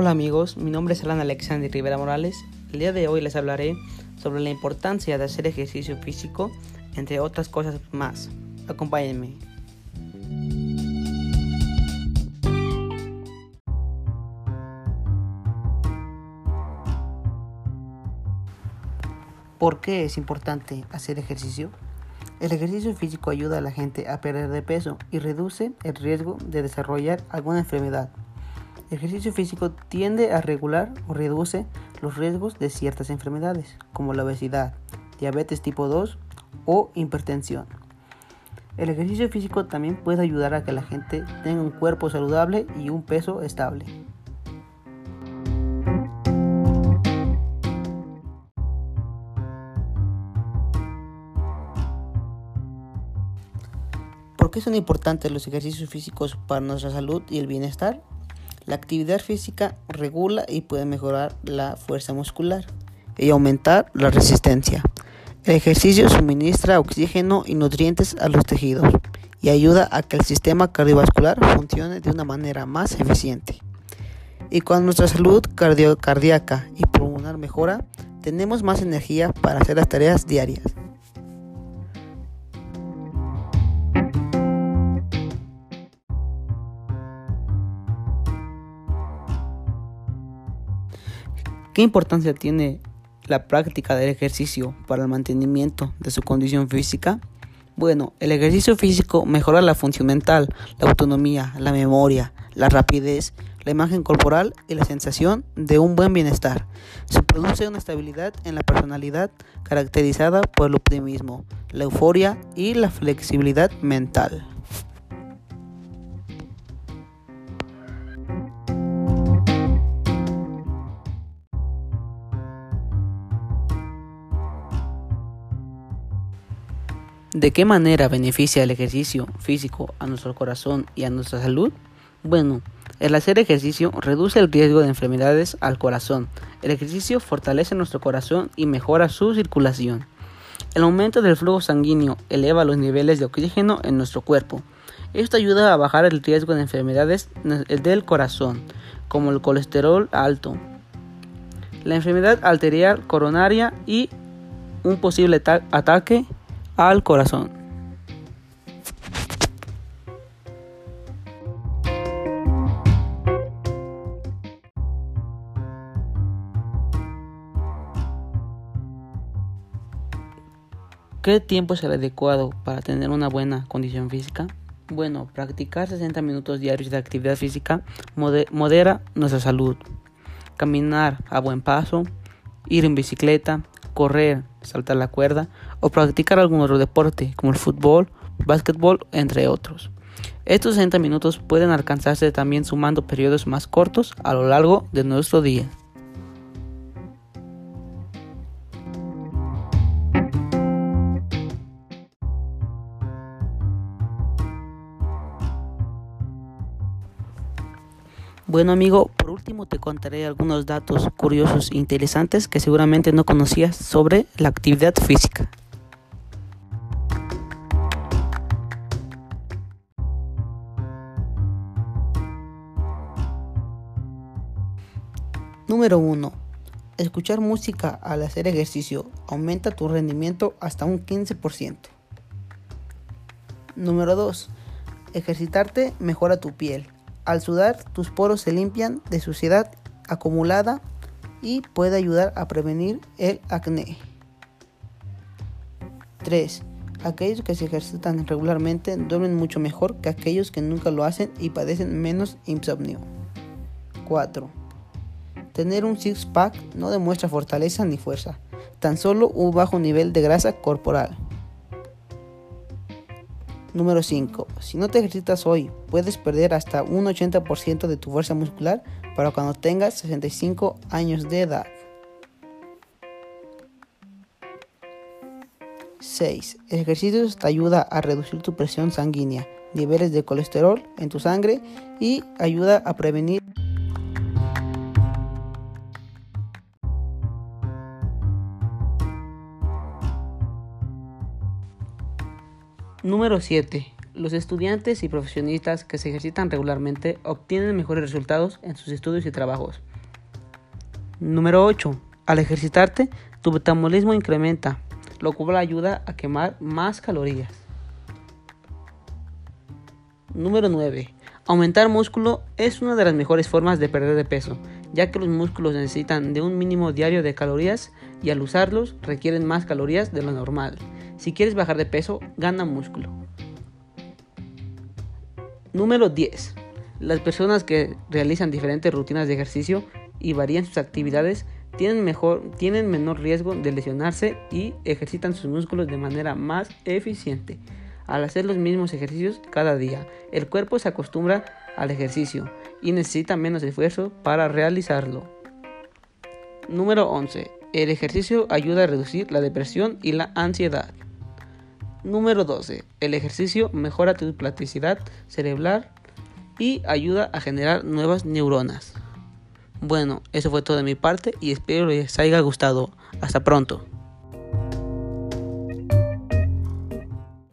Hola amigos, mi nombre es Alan Alexander Rivera Morales. El día de hoy les hablaré sobre la importancia de hacer ejercicio físico, entre otras cosas más. Acompáñenme. ¿Por qué es importante hacer ejercicio? El ejercicio físico ayuda a la gente a perder de peso y reduce el riesgo de desarrollar alguna enfermedad. El ejercicio físico tiende a regular o reduce los riesgos de ciertas enfermedades, como la obesidad, diabetes tipo 2 o hipertensión. El ejercicio físico también puede ayudar a que la gente tenga un cuerpo saludable y un peso estable. ¿Por qué son importantes los ejercicios físicos para nuestra salud y el bienestar? La actividad física regula y puede mejorar la fuerza muscular y aumentar la resistencia. El ejercicio suministra oxígeno y nutrientes a los tejidos y ayuda a que el sistema cardiovascular funcione de una manera más eficiente. Y cuando nuestra salud cardíaca y pulmonar mejora, tenemos más energía para hacer las tareas diarias. ¿Qué importancia tiene la práctica del ejercicio para el mantenimiento de su condición física? Bueno, el ejercicio físico mejora la función mental, la autonomía, la memoria, la rapidez, la imagen corporal y la sensación de un buen bienestar. Se produce una estabilidad en la personalidad caracterizada por el optimismo, la euforia y la flexibilidad mental. ¿De qué manera beneficia el ejercicio físico a nuestro corazón y a nuestra salud? Bueno, el hacer ejercicio reduce el riesgo de enfermedades al corazón. El ejercicio fortalece nuestro corazón y mejora su circulación. El aumento del flujo sanguíneo eleva los niveles de oxígeno en nuestro cuerpo. Esto ayuda a bajar el riesgo de enfermedades del corazón, como el colesterol alto, la enfermedad arterial coronaria y un posible ataque al corazón. ¿Qué tiempo es el adecuado para tener una buena condición física? Bueno, practicar 60 minutos diarios de actividad física modera nuestra salud. Caminar a buen paso, ir en bicicleta, correr, saltar la cuerda o practicar algún otro deporte como el fútbol, básquetbol, entre otros. Estos 60 minutos pueden alcanzarse también sumando periodos más cortos a lo largo de nuestro día. Bueno amigo, último te contaré algunos datos curiosos e interesantes que seguramente no conocías sobre la actividad física. Número 1. Escuchar música al hacer ejercicio aumenta tu rendimiento hasta un 15%. Número 2. Ejercitarte mejora tu piel al sudar, tus poros se limpian de suciedad acumulada y puede ayudar a prevenir el acné. 3. Aquellos que se ejercitan regularmente duermen mucho mejor que aquellos que nunca lo hacen y padecen menos insomnio. 4. Tener un six-pack no demuestra fortaleza ni fuerza, tan solo un bajo nivel de grasa corporal. Número 5. Si no te ejercitas hoy, puedes perder hasta un 80% de tu fuerza muscular para cuando tengas 65 años de edad. 6. El ejercicio te ayuda a reducir tu presión sanguínea, niveles de colesterol en tu sangre y ayuda a prevenir Número 7. Los estudiantes y profesionistas que se ejercitan regularmente obtienen mejores resultados en sus estudios y trabajos. Número 8. Al ejercitarte, tu metabolismo incrementa, lo cual ayuda a quemar más calorías. Número 9. Aumentar músculo es una de las mejores formas de perder de peso, ya que los músculos necesitan de un mínimo diario de calorías y al usarlos requieren más calorías de lo normal. Si quieres bajar de peso, gana músculo. Número 10. Las personas que realizan diferentes rutinas de ejercicio y varían sus actividades tienen, mejor, tienen menor riesgo de lesionarse y ejercitan sus músculos de manera más eficiente. Al hacer los mismos ejercicios cada día, el cuerpo se acostumbra al ejercicio y necesita menos esfuerzo para realizarlo. Número 11. El ejercicio ayuda a reducir la depresión y la ansiedad. Número 12. El ejercicio mejora tu plasticidad cerebral y ayuda a generar nuevas neuronas. Bueno, eso fue todo de mi parte y espero les haya gustado. Hasta pronto.